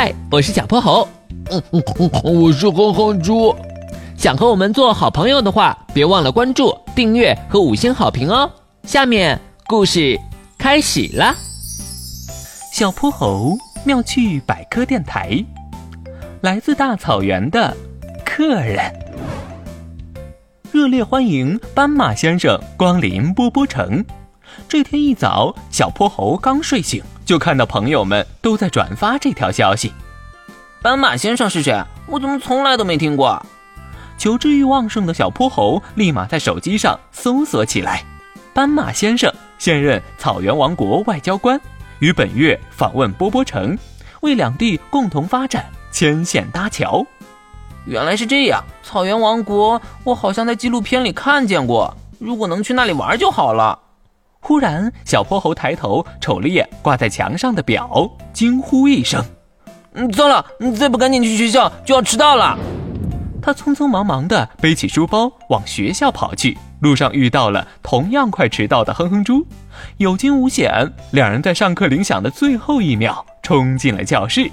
嗨，我是小泼猴。嗯嗯嗯，我是哼哼猪。想和我们做好朋友的话，别忘了关注、订阅和五星好评哦。下面故事开始了。小泼猴妙趣百科电台，来自大草原的客人，热烈欢迎斑马先生光临波波城。这天一早，小泼猴刚睡醒，就看到朋友们都在转发这条消息。斑马先生是谁？我怎么从来都没听过？求知欲旺盛的小泼猴立马在手机上搜索起来。斑马先生现任草原王国外交官，于本月访问波波城，为两地共同发展牵线搭桥。原来是这样，草原王国我好像在纪录片里看见过。如果能去那里玩就好了。忽然，小泼猴抬头瞅了眼挂在墙上的表，惊呼一声：“嗯，糟了！再不赶紧去学校，就要迟到了。”他匆匆忙忙地背起书包往学校跑去，路上遇到了同样快迟到的哼哼猪，有惊无险，两人在上课铃响的最后一秒冲进了教室。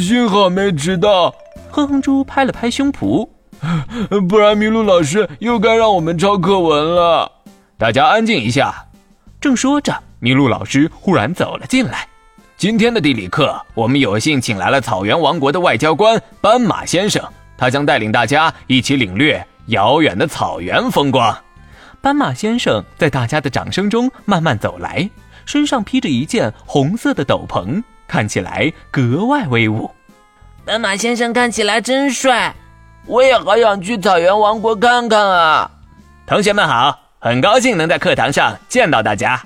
幸好没迟到，哼哼猪拍了拍胸脯，不然麋鹿老师又该让我们抄课文了。大家安静一下。正说着，麋鹿老师忽然走了进来。今天的地理课，我们有幸请来了草原王国的外交官斑马先生，他将带领大家一起领略遥远的草原风光。斑马先生在大家的掌声中慢慢走来，身上披着一件红色的斗篷，看起来格外威武。斑马先生看起来真帅，我也好想去草原王国看看啊！同学们好。很高兴能在课堂上见到大家。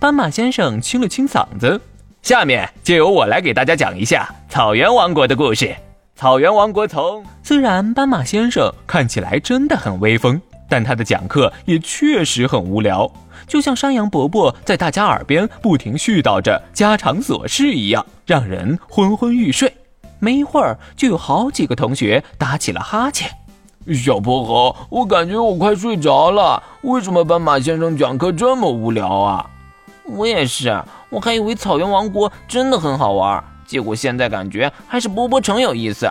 斑马先生清了清嗓子，下面就由我来给大家讲一下草原王国的故事。草原王国从……虽然斑马先生看起来真的很威风，但他的讲课也确实很无聊，就像山羊伯伯在大家耳边不停絮叨着家常琐事一样，让人昏昏欲睡。没一会儿，就有好几个同学打起了哈欠。小泼猴，我感觉我快睡着了。为什么斑马先生讲课这么无聊啊？我也是，我还以为草原王国真的很好玩，结果现在感觉还是波波城有意思。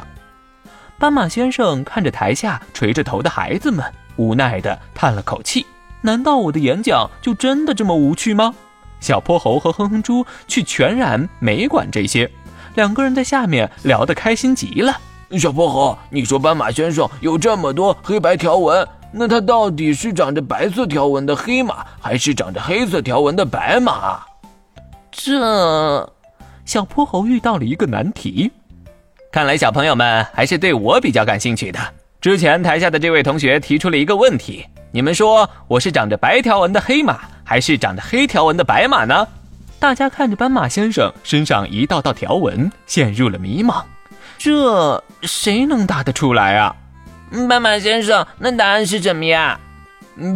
斑马先生看着台下垂着头的孩子们，无奈地叹了口气：“难道我的演讲就真的这么无趣吗？”小泼猴和哼哼猪却全然没管这些，两个人在下面聊得开心极了。小泼猴，你说斑马先生有这么多黑白条纹，那他到底是长着白色条纹的黑马，还是长着黑色条纹的白马？这，小泼猴遇到了一个难题。看来小朋友们还是对我比较感兴趣的。之前台下的这位同学提出了一个问题：你们说我是长着白条纹的黑马，还是长着黑条纹的白马呢？大家看着斑马先生身上一道道条纹，陷入了迷茫。这谁能答得出来啊？斑马先生，那答案是什么呀？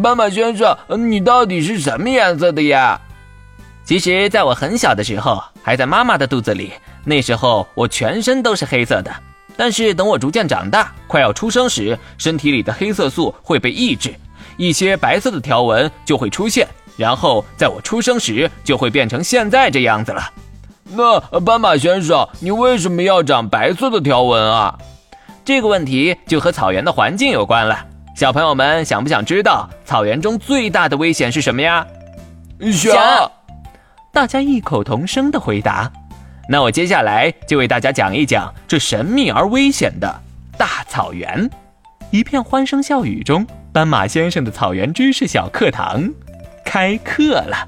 斑马先生，你到底是什么颜色的呀？其实，在我很小的时候，还在妈妈的肚子里，那时候我全身都是黑色的。但是等我逐渐长大，快要出生时，身体里的黑色素会被抑制，一些白色的条纹就会出现，然后在我出生时就会变成现在这样子了。那斑马先生，你为什么要长白色的条纹啊？这个问题就和草原的环境有关了。小朋友们想不想知道草原中最大的危险是什么呀？想。大家异口同声的回答。那我接下来就为大家讲一讲这神秘而危险的大草原。一片欢声笑语中，斑马先生的草原知识小课堂开课了。